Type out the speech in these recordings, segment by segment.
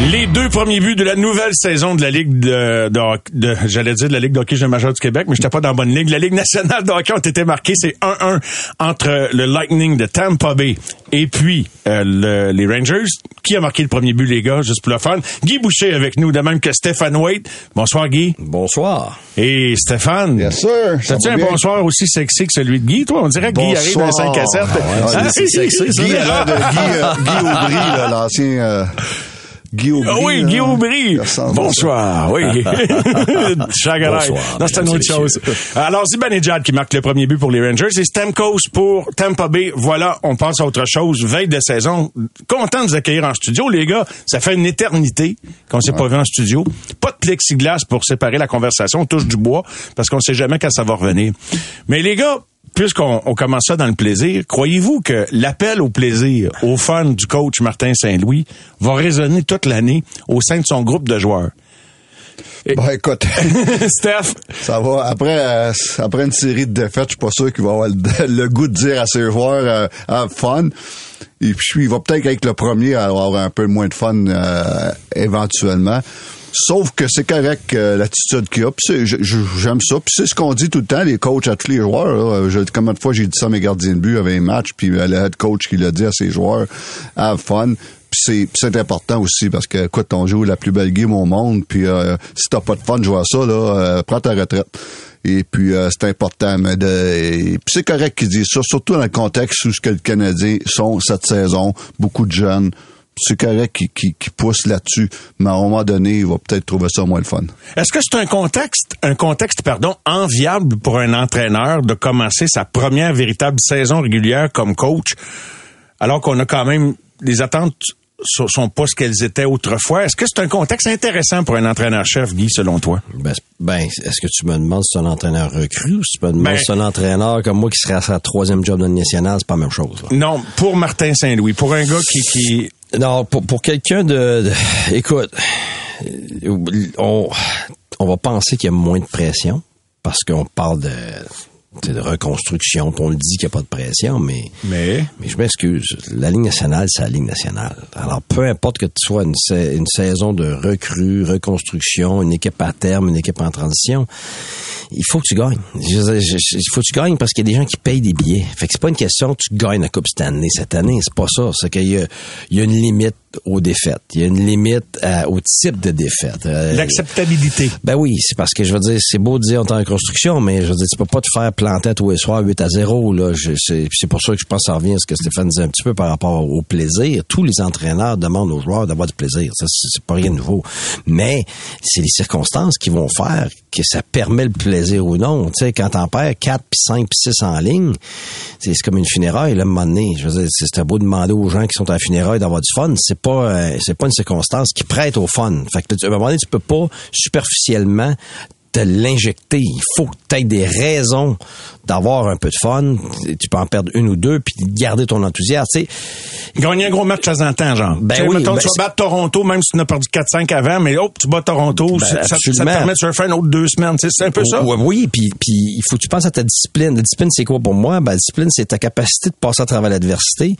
Les deux premiers buts de la nouvelle saison de la Ligue de, de, de- j'allais dire de la Ligue de hockey jeunes majeurs du Québec, mais j'étais pas dans la bonne ligue. La Ligue nationale de hockey ont été marqués. C'est 1-1 entre le Lightning de Tampa Bay et puis euh, le- les Rangers. Qui a marqué le premier but, les gars, juste pour le fun? Guy Boucher avec nous, de même que Stéphane Waite. Bonsoir, Guy. Bonsoir. Et Stéphane. Bien sûr. ça T'as-tu un bien. bonsoir aussi sexy que celui de Guy, toi? On dirait que Guy arrive à 5 à 7. Bonsoir. Ah, c'est sexy, ça. Guy, a l'air de Guy, euh, Guy Aubry, là, l'ancien euh, Guy Aubry. Ah oui, là. Guy Aubry. Il ressemble à Bonsoir, oui. Chagrin. Bonsoir, Non, c'est une autre chose. Alors, Zibanejad qui marque le premier but pour les Rangers et Stamkos pour Tampa Bay. Voilà, on passe à autre chose. Veille de saison. Content de vous accueillir en studio, les gars. Ça fait une éternité qu'on s'est pas vu en studio. Pas de plexiglas pour séparer la conversation. On touche du bois parce qu'on sait jamais quand ça va revenir. Mais les gars, puisqu'on on commence ça dans le plaisir, croyez-vous que l'appel au plaisir, au fun du coach Martin Saint-Louis va résonner toute l'année au sein de son groupe de joueurs? Ben, écoute, Steph, ça va. Après, euh, après une série de défaites, je suis pas sûr qu'il va avoir le, le goût de dire à ses joueurs euh, have fun. Et puis, il va peut-être avec le premier avoir un peu moins de fun euh, éventuellement. Sauf que c'est correct euh, l'attitude qu'il a. J'aime ça. Puis c'est ce qu'on dit tout le temps, les coachs à tous les joueurs. Là. Je, combien de fois j'ai dit ça à mes gardiens de but avec un match, puis le head coach qui l'a dit à ses joueurs, have fun. Puis c'est, important aussi parce que, écoute, on joue la plus belle game au monde. Puis euh, si t'as pas de fun de jouer à ça, là, euh, prends ta retraite. Et puis euh, c'est important. Mais de, c'est correct qu'ils disent ça, surtout dans le contexte où ce que les Canadiens sont cette saison, beaucoup de jeunes. C'est correct qu'ils- qu'ils poussent là-dessus, mais à un moment donné, il va peut-être trouver ça moins le fun. est-ce que c'est un contexte, un contexte, pardon, enviable pour un entraîneur de commencer sa première véritable saison régulière comme coach, alors qu'on a quand même les attentes so- sont pas ce qu'elles étaient autrefois? Est-ce que c'est un contexte intéressant pour un entraîneur-chef, Guy, selon toi? Ben, ben, est-ce que tu me demandes si c'est un entraîneur recru ou si tu me demandes Ben- si c'est un entraîneur comme moi qui serait à sa troisième job dans le national, c'est pas la même chose. là. Non, pour Martin Saint-Louis, pour un gars qui, qui Non, pour, pour quelqu'un de, de- Écoute, euh, on, on va penser qu'il y a moins de pression parce qu'on parle de, de reconstruction, puis on le dit qu'il n'y a pas de pression, mais... mais? Mais je m'excuse. La Ligue nationale, c'est la Ligue nationale. Alors, peu importe que tu sois une, sa- une saison de recrue, reconstruction, une équipe à terme, une équipe en transition, il faut que tu gagnes. Il faut que tu gagnes parce qu'il y a des gens qui payent des billets. Fait que c'est pas une question que tu gagnes la Coupe Stanley cette année. C'est pas ça. C'est qu'il y a une limite aux défaites. Il y a une limite euh, au type de défaite. Euh, l'acceptabilité. ben oui, c'est parce que je veux dire, c'est beau de dire on est en reconstruction, mais je veux dire, tu peux pas te faire planter tous les soirs 8 à 0. Là. Je- c'est, c'est pour ça que je pense que ça revient à ce que Stéphane disait un petit peu par rapport au plaisir. Tous les entraîneurs demandent aux joueurs d'avoir du plaisir. Ça, c'est, pas rien de nouveau. Mais c'est les circonstances qui vont faire que ça permet le plaisir ou non. Tu sais, quand t'en perds 4, puis 5, puis 6 en ligne, c'est, c'est comme une funéraille, là, à un moment donné. Je veux dire, c'est, beau de demander aux gens qui sont à la funéraille d'avoir du fun. C'est pas, euh, c'est pas une circonstance qui prête au fun. Fait que, à un moment donné, tu peux pas superficiellement te l'injecter. Il faut que tu aies des raisons d'avoir un peu de fun. Tu peux en perdre une ou deux, puis garder ton enthousiasme. Tu sais, Gagner un gros match de temps en temps, genre. Ben Tu sais, oui, mettons, ben tu vas battre Toronto, même si tu n'as perdu 4-5 avant, mais hop, tu bats Toronto, ça, ça- ça te permet de surfer une autre deux semaines. Tu sais, C'est un peu ça? Oui, oui, puis, puis il faut que tu penses à ta discipline. La discipline, c'est quoi pour moi? Ben, la discipline, c'est ta capacité de passer à travers l'adversité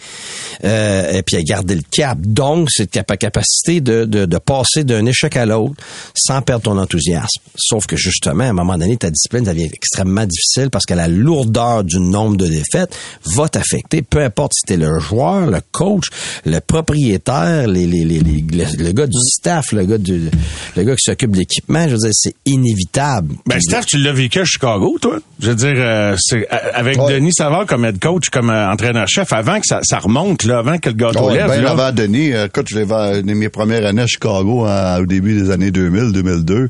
euh, et puis à garder le cap. Donc, c'est ta capacité de, de, de passer d'un échec à l'autre sans perdre ton enthousiasme. Sauf que justement, à un moment donné, ta discipline devient extrêmement difficile parce qu'elle a lourdeur du nombre de défaites va t'affecter, peu importe si t'es le joueur, le coach, le propriétaire, les, les, les, les- le, le gars du staff, le gars du, le gars qui s'occupe de l'équipement. Je veux dire, c'est inévitable. Ben, Steph, tu l'as vécu à Chicago, toi. Je veux dire, euh, c'est euh, avec Ouais. Denis Savard comme head coach, comme euh, entraîneur-chef, avant que ça, ça remonte, là, avant que le gâteau Ouais, lève. ben là. avant Denis, euh, écoute, je l'ai vu dans mes premières années à Chicago hein, au début des années 2000, 2002.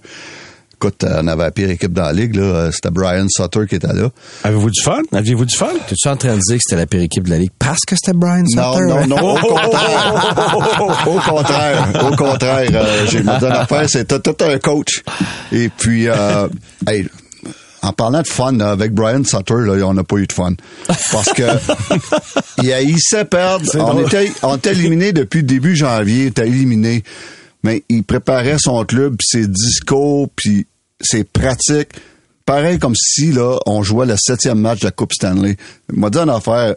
Écoute, euh, on avait la pire équipe dans la ligue, là. Euh, C'était Brian Sutter qui était là. Avez-vous du fun? Aviez-vous du fun? T'es-tu en train de dire que c'était la pire équipe de la Ligue parce que c'était Brian Non, Sutter? non, non, Oh, au contraire. au contraire, au contraire. Euh, J'ai donné affaire, c'était tout un coach. Et puis, euh, hey, en parlant de fun, là, avec Brian Sutter, là, on n'a pas eu de fun. Parce que il haïssait perdre. On était, on était éliminé depuis le début janvier, il était éliminé. Mais il préparait son club, puis ses discours, puis ses pratiques. Pareil comme si là on jouait le septième match de la Coupe Stanley. M'a dit une affaire,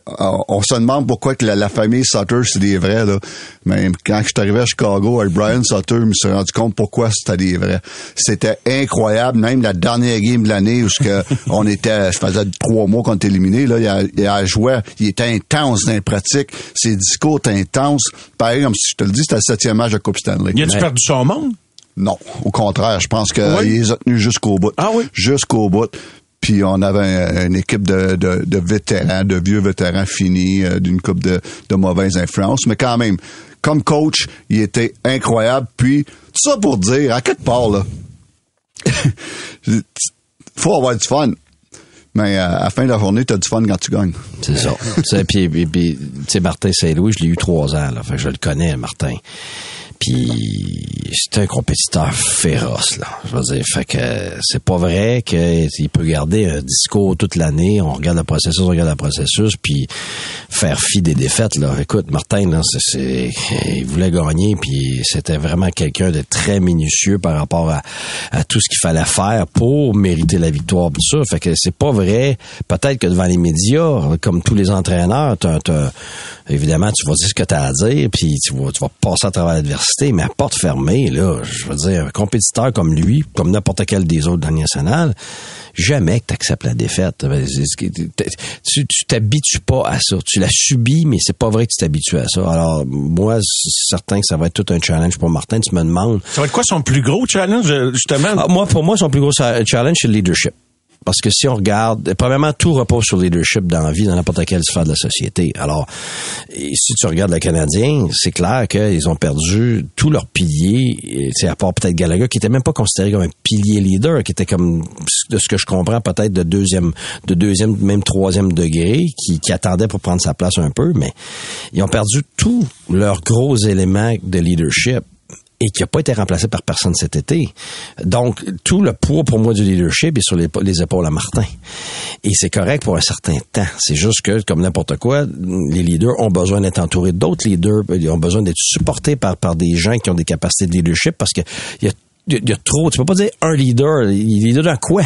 on se demande pourquoi que la, la famille Sutter c'est des vrais là. Mais quand je suis arrivé à Chicago avec Brian Sutter, je me suis rendu compte pourquoi c'était des vrais. C'était incroyable, même la dernière game de l'année où ce que on était, je faisais trois mois qu'on était éliminé là, il a, il a joué, il était intense dans les pratiques, ses discours étaient intenses. Pareil comme si je te le dis, c'était le septième match de la Coupe Stanley. Y a-tu perdu son monde? Non, au contraire, je pense qu'il Oui? les a tenus jusqu'au bout. Ah oui? Jusqu'au bout. Puis on avait un- une équipe de, de, de vétérans, de vieux vétérans finis, euh, d'une coupe de, de mauvaises influences. Mais quand même, comme coach, il était incroyable. Puis, tout ça pour dire, à quelque part, là, faut avoir du fun. Mais euh, à la fin de la journée, t'as du fun quand tu gagnes. C'est ça. Tu sais, puis, puis- puis, tu sais, Martin Saint-Louis, je l'ai eu trois ans, là. Fait que je le connais, Martin. Puis c'est un compétiteur féroce, là. Je veux dire, fait que c'est pas vrai qu'il peut garder un discours toute l'année. On regarde le processus, on regarde le processus, puis faire fi des défaites, là. Écoute, Martin, là, c'est, il voulait gagner, puis c'était vraiment quelqu'un de très minutieux par rapport à, à tout ce qu'il fallait faire pour mériter la victoire, tout ça. Fait que c'est pas vrai. Peut-être que devant les médias, comme tous les entraîneurs, t'as- t'as- évidemment, tu vas dire ce que tu as à dire, puis tu vas, tu vas passer à travers l'adversité, mais à porte fermée, là, je veux dire, un compétiteur comme lui, comme n'importe quel des autres dans national, jamais que tu acceptes la défaite. Ben, Tu tu t'habitues pas à ça. Tu la subis, mais c'est pas vrai que tu t'habitues à ça. Alors, moi, c'est certain que ça va être tout un challenge pour Martin. Tu me demandes. Ça va être quoi son plus gros challenge, justement? Ah, moi, pour moi, son plus gros challenge, c'est le leadership. Parce que si on regarde, premièrement, tout repose sur le leadership dans la vie, dans n'importe quelle sphère de la société. Alors, si tu regardes le Canadien, c'est clair qu'ils ont perdu tous leurs piliers, à part peut-être Gallagher, qui était même pas considéré comme un pilier leader, qui était comme, de ce que je comprends, peut-être de deuxième, de deuxième, même troisième degré, qui, qui attendait pour prendre sa place un peu, mais ils ont perdu tous leurs gros éléments de leadership et qui n'a pas été remplacé par personne cet été. Donc, tout le poids pour moi du leadership est sur les, les épaules à Martin. Et c'est correct pour un certain temps. C'est juste que, comme n'importe quoi, les leaders ont besoin d'être entourés d'autres leaders, ils ont besoin d'être supportés par, par des gens qui ont des capacités de leadership parce que il y a il y a trop. Tu peux pas dire un leader. Leader dans quoi?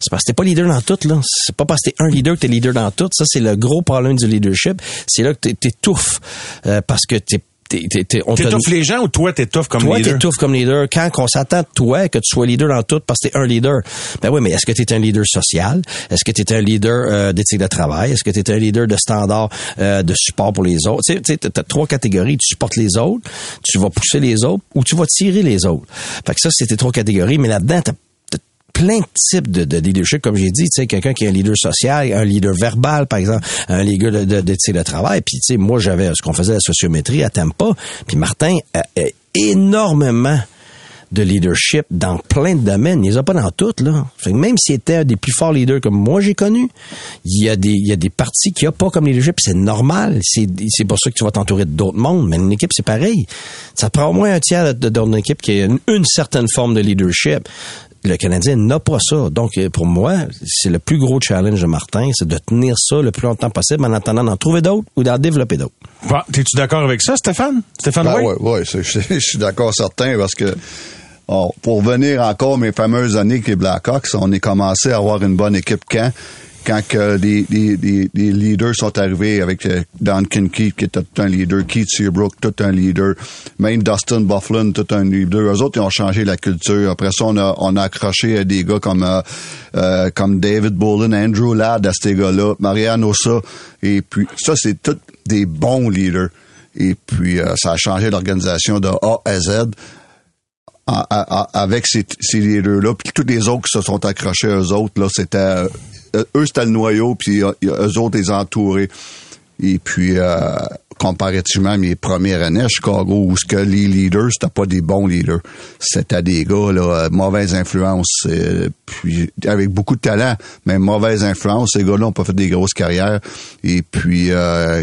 C'est parce que t'es pas leader dans tout, là. C'est pas parce que t'es un leader que t'es leader dans tout. Ça, c'est le gros problème du leadership. C'est là que t'é- t'étouffes. Euh, parce que t'es, T'étouffes les gens ou toi, t'étouffes comme toi, leader? t'étouffes comme leader. Quand on s'attend de toi que tu sois leader dans tout parce que t'es un leader. Ben oui, mais est-ce que t'es un leader social? Est-ce que t'es un leader euh, d'éthique de travail? Est-ce que t'es un leader de standard euh, de support pour les autres? Tu sais, t'as trois catégories. Tu supportes les autres, tu vas pousser les autres ou tu vas tirer les autres. Fait que ça, c'est tes trois catégories. Mais là-dedans, t'as plein de types de, de leadership, comme j'ai dit, tu sais, quelqu'un qui est un leader social, un leader verbal, par exemple, un leader de, de, de, de travail. Puis, tu sais, moi, j'avais ce qu'on faisait la sociométrie à Tampa. Puis Martin a, énormément de leadership dans plein de domaines. Il les a pas dans toutes, là. Fait que même s'il était un des plus forts leaders comme moi j'ai connu, il y a des, il y a des parties qu'il n'y a pas comme leadership. C'est normal. C'est, pour ça que tu vas t'entourer d'autres mondes. Mais une équipe, c'est pareil. Ça prend au moins un tiers d'une équipe qui a une, une certaine forme de leadership. Le Canadien n'a pas ça. Donc, euh, pour moi, c'est le plus gros challenge de Martin, c'est de tenir ça le plus longtemps possible en attendant d'en trouver d'autres ou d'en développer d'autres. Bon, T'es-tu d'accord avec ça, Stéphane? Stéphane Ben ouais, c'est- je, je suis d'accord certain parce que bon, pour venir encore mes fameuses années avec les Blackhawks, on est commencé à avoir une bonne équipe quand? Quand que des, leaders sont arrivés avec euh, Don Kincaid, qui était tout un leader, Keith Seabrook, tout un leader, même Dustin Bufflin, tout un leader. Eux autres, ils ont changé la culture. Après ça, on a, on a accroché à des gars comme, euh, euh, comme David Bolin, Andrew Ladd à ces gars-là, Marianne Ossa. Et puis, ça, c'est tous des bons leaders. Et puis, euh, ça a changé l'organisation de A à Z avec ces, ces leaders-là. Puis tous les autres qui se sont accrochés à eux autres, là, c'était... euh, eux, c'était le noyau, puis euh, eux autres, les entourés. Et puis, euh, comparativement à mes premières années à Chicago, où ce que les leaders, c'était pas des bons leaders. C'était des gars, là, mauvaise influence, puis avec beaucoup de talent, mais mauvaise influence. Ces gars-là ont pas fait des grosses carrières. Et puis,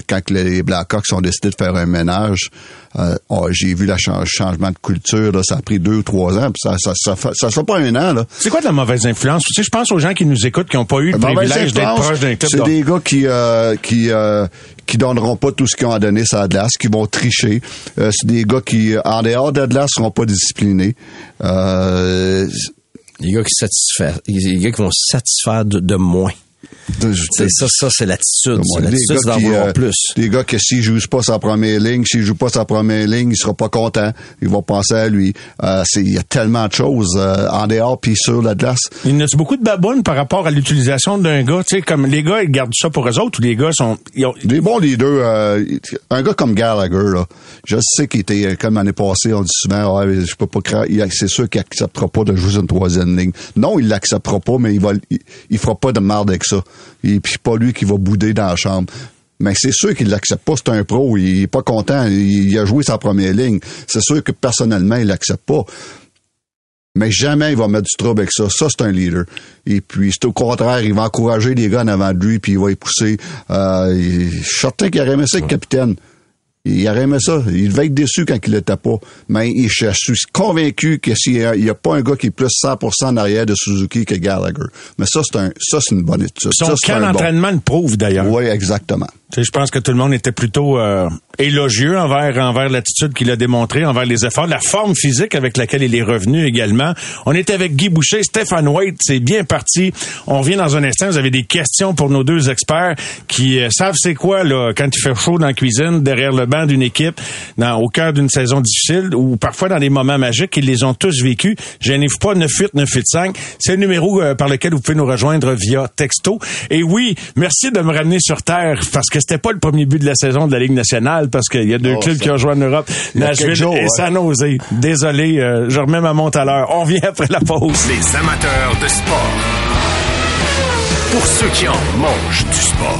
quand les Blackhawks ont décidé de faire un ménage, euh, oh, j'ai vu le changement de culture, là, ça a pris deux ou trois ans, puis ça, ça, ça, ça se fait pas un an, là. C'est quoi de la mauvaise influence? Tu sais, je pense aux gens qui nous écoutent qui n'ont pas eu le Mauvaise privilège d'être influence, proche d'un club. C'est de- des gars qui euh, qui euh, qui donneront pas tout ce qu'ils ont à donner sur la glace, qui vont tricher. Euh, c'est des gars qui, en dehors de la glace, seront pas disciplinés. Euh, Les gars qui satisfait, les gars qui vont se satisfaire de, de moins. C'est ça, ça, c'est l'attitude. L'attitude, gars c'est d'en vouloir euh, plus. Des gars que s'il joue pas sa première ligne, s'il joue pas sa première ligne, il sera pas content. Il va penser à lui. Euh, il y a tellement de choses euh, en dehors puis sur la glace. Il y a beaucoup de babounes par rapport à l'utilisation d'un gars. Tu sais, comme les gars, ils gardent ça pour eux autres ou les gars sont. ils ont- Des bons leaders, euh, un gars comme Gallagher, là, je sais qu'il était comme l'année passée, on dit souvent, je peux pas c'est sûr qu'il acceptera pas de jouer sur une troisième ligne. Non, il l'acceptera pas, mais il va, il, il fera pas de merde avec ça. Et puis pas lui qui va bouder dans la chambre. Mais c'est sûr qu'il l'accepte pas, c'est un pro, il est pas content, il, a joué sa première ligne. C'est sûr que personnellement, il l'accepte pas. Mais jamais il va mettre du trouble avec ça. Ça, c'est un leader. Et puis, c'est au contraire, il va encourager les gars en avant de lui, puis il va les pousser. Euh, je suis certain qu'il aurait aimé ça, le capitaine. Il aurait aimé ça. Il devait être déçu quand il l'était pas. Mais il- je suis convaincu que s'il y a, il y a pas un gars qui est plus 100% en arrière de Suzuki que Gallagher. Mais ça, c'est un, ça, c'est une bonne étude. Son ça, camp bon. d'entraînement le prouve d'ailleurs. Oui, exactement. Je pense que tout le monde était plutôt euh, élogieux envers envers l'attitude qu'il a démontrée, envers les efforts, la forme physique avec laquelle il est revenu également. On est avec Guy Boucher, Stéphane White, c'est bien parti. On revient dans un instant. Vous avez des questions pour nos deux experts qui euh, savent c'est quoi là quand il fait chaud dans la cuisine, derrière le banc d'une équipe, dans, au cœur d'une saison difficile ou parfois dans des moments magiques. Ils les ont tous vécus. Gênez-vous pas, 98 985. C'est le numéro euh, par lequel vous pouvez nous rejoindre via texto. Et oui, merci de me ramener sur terre parce que c'était pas le premier but de la saison de la Ligue nationale parce qu'il y a deux Oh, clubs ça- qui ont joué en Europe, Nashville jours, et ouais. San Jose. Désolé, euh, je remets ma montre à l'heure. On revient après la pause. Les amateurs de sport. Pour ceux qui en mangent du sport.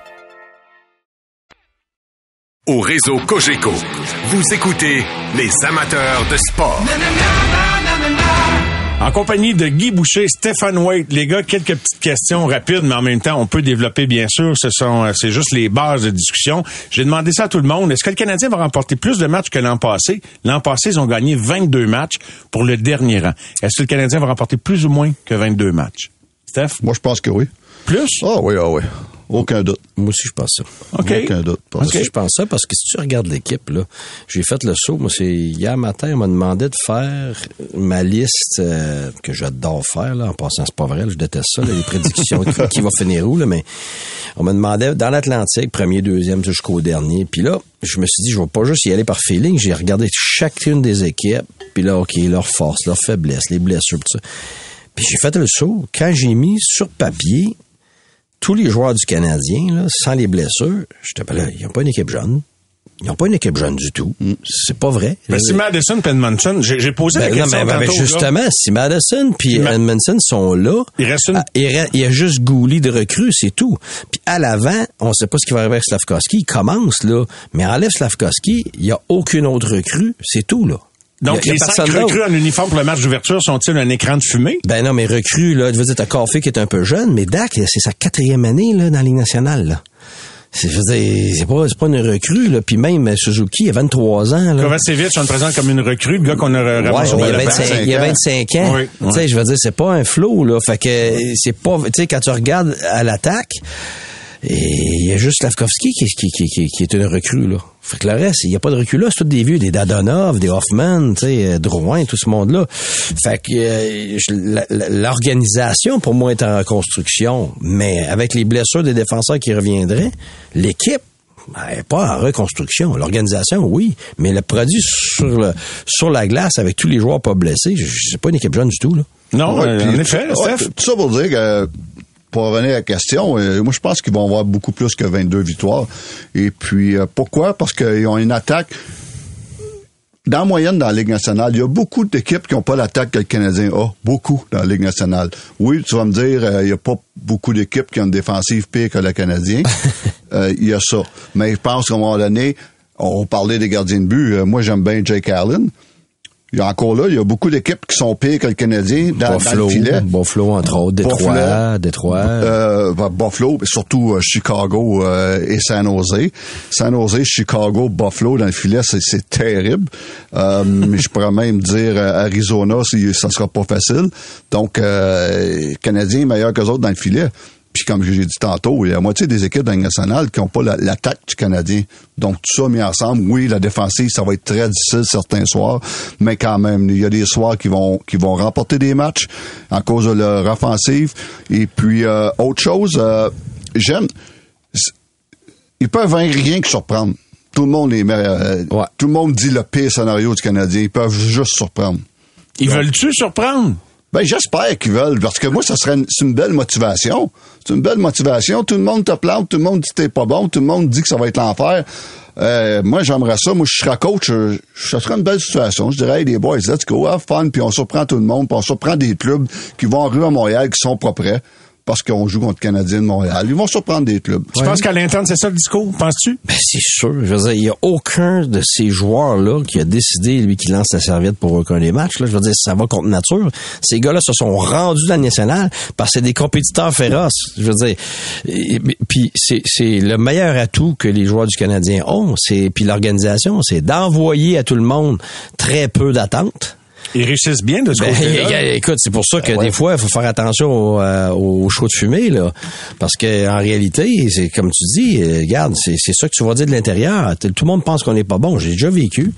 Au réseau Cogeco, vous écoutez les amateurs de sport. En compagnie de Guy Boucher, Stéphane White, les gars, quelques petites questions rapides, mais en même temps, on peut développer, bien sûr. Ce sont, euh, c'est juste les bases de discussion. J'ai demandé ça à tout le monde. Est-ce que le Canadien va remporter plus de matchs que l'an passé? L'an passé, ils ont gagné 22 matchs pour le dernier rang. Est-ce que le Canadien va remporter plus ou moins que 22 matchs? Steph? Moi, je pense que oui. Plus? Ah oui, ah oui. Aucun doute. Moi aussi, je pense ça. Aucun doute. Parce que je pense ça parce que si tu regardes l'équipe, là, j'ai fait le saut. Moi, c'est hier matin, on m'a demandé de faire ma liste euh, que j'adore faire. Là, en passant, c'est pas vrai. là, je déteste ça, là, les prédictions qui, qui va finir où. Là, mais on me demandait dans l'Atlantique, premier, deuxième jusqu'au dernier. Puis là, je me suis dit, je vais pas juste y aller par feeling. J'ai regardé chacune des équipes. Puis là, ok, leurs forces, leurs faiblesses, les blessures, tout ça. Puis j'ai fait le saut. Quand j'ai mis sur papier tous les joueurs du Canadien, là, sans les blessures, j'étais pas là, ils n'ont pas une équipe jeune. Ils n'ont pas une équipe jeune du tout. C'est pas vrai. Ben, si Madison et Edmondson, j'ai posé Ben, la non, question mais, ben, ben, justement, si Madison puis Ma- Edmondson sont là, Il reste une- ah, il, y a juste Gouli de recrues, c'est tout. Puis à l'avant, on sait pas ce qui va arriver avec Slavkovski. Il commence, là. Mais enlève Slavkovski, il y a aucune autre recrue, c'est tout, là. Donc, les cinq recrues en uniforme pour le match d'ouverture sont-ils un écran de fumée? Ben non, mais recrue, là, je veux dire, t'as Coffee qui est un peu jeune, mais Dak, c'est sa quatrième année, là, dans la Ligue nationale, là. C'est, je veux dire, c'est pas, c'est pas une recrue, là. Puis même euh, Suzuki, il a 23 ans, là. Kovacevic, on le présente comme une recrue, le gars qu'on a Ouais, ramassé il, y a Balaban. 25, il y a 25 ans. Oui, Tu sais, je veux dire, c'est pas un flow, là. Fait que c'est pas, tu sais, quand tu regardes à l'attaque, il y a juste Slavkovski qui, qui, qui, qui est une recrue, là. Fait que le reste, il n'y a pas de recrue là. C'est tous des vieux, des Dadonov, des Hoffman, tu sais, euh, Drouin, tout ce monde-là. Fait que euh, l'organisation, pour moi, est en reconstruction. Mais avec les blessures des défenseurs qui reviendraient, l'équipe, elle est pas en reconstruction. L'organisation, oui. Mais le produit sur, le, sur la glace avec tous les joueurs pas blessés, c'est pas une équipe jeune du tout, là. Non, Ouais, euh, puis- en effet, ouais, Steph. Tout ça pour dire que, pour revenir à la question, euh, moi je pense qu'ils vont avoir beaucoup plus que 22 victoires. Et puis, euh, pourquoi? Parce qu'ils ont une attaque. Dans la moyenne dans la Ligue nationale, il y a beaucoup d'équipes qui n'ont pas l'attaque que le Canadien a. Beaucoup dans la Ligue nationale. Oui, tu vas me dire, euh, il n'y a pas beaucoup d'équipes qui ont une défensive pire que le Canadien. Il y a ça. Mais je pense qu'à un moment donné, on parlait des gardiens de but. Moi, j'aime bien Jake Allen. Il y a encore là, il y a beaucoup d'équipes qui sont pires que le Canadien dans, dans Buffalo, le filet. Buffalo, entre autres, Détroit, Buffalo. Détroit. Euh, bah, Buffalo, surtout euh, Chicago euh, et San Jose. San Jose, Chicago, Buffalo dans le filet, c'est, terrible. Euh, mais je pourrais même dire euh, Arizona, si, ça sera pas facile. Donc, euh, Canadien est meilleur que les autres dans le filet. Puis comme j'ai dit tantôt, il y a la moitié des équipes dans la nationale qui n'ont pas la- l'attaque du Canadien. Donc tout ça mis ensemble, oui, la défensive, ça va être très difficile certains soirs, mais quand même, il y a des soirs qui vont qui vont remporter des matchs en cause de leur offensive. Et puis euh, autre chose, euh, j'aime, ils peuvent rien que surprendre. Tout le monde les met, euh, Ouais. tout le monde dit le pire scénario du Canadien. Ils peuvent juste surprendre. Ils veulent-tu surprendre? Ben, j'espère qu'ils veulent, parce que moi, ça serait une, une belle motivation. C'est une belle motivation. Tout le monde te plante, tout le monde dit que t'es pas bon, tout le monde dit que ça va être l'enfer. Euh, moi, j'aimerais ça. Moi, je serais coach. euh, ça serait une belle situation. Je dirais, hey, les boys, let's go, have fun, puis on surprend tout le monde, puis on surprend des clubs qui vont en rue à Montréal, qui sont pas prêts, parce qu'on joue contre le Canadien de Montréal. Ils vont surprendre des clubs. Tu penses qu'à l'interne, c'est ça le discours, penses-tu? Ben, c'est sûr. Je veux dire, il y a aucun de ces joueurs-là qui a décidé, lui, qui lance la serviette pour aucun des matchs. Là. Je veux dire, ça va contre nature. Ces gars-là se sont rendus dans le national parce que c'est des compétiteurs féroces. Je veux dire, et- puis c'est, c'est le meilleur atout que les joueurs du Canadien ont. C'est, puis l'organisation, c'est d'envoyer à tout le monde très peu d'attentes. Ils réussissent bien de ce Ben, côté-là. écoute, c'est pour ça que des fois, il faut faire attention au, euh, au chaud de fumée, là. Parce que en réalité, c'est comme tu dis, euh, regarde, c'est c'est ça que tu vas dire de l'intérieur. Tout le monde pense qu'on n'est pas bon. J'ai déjà vécu.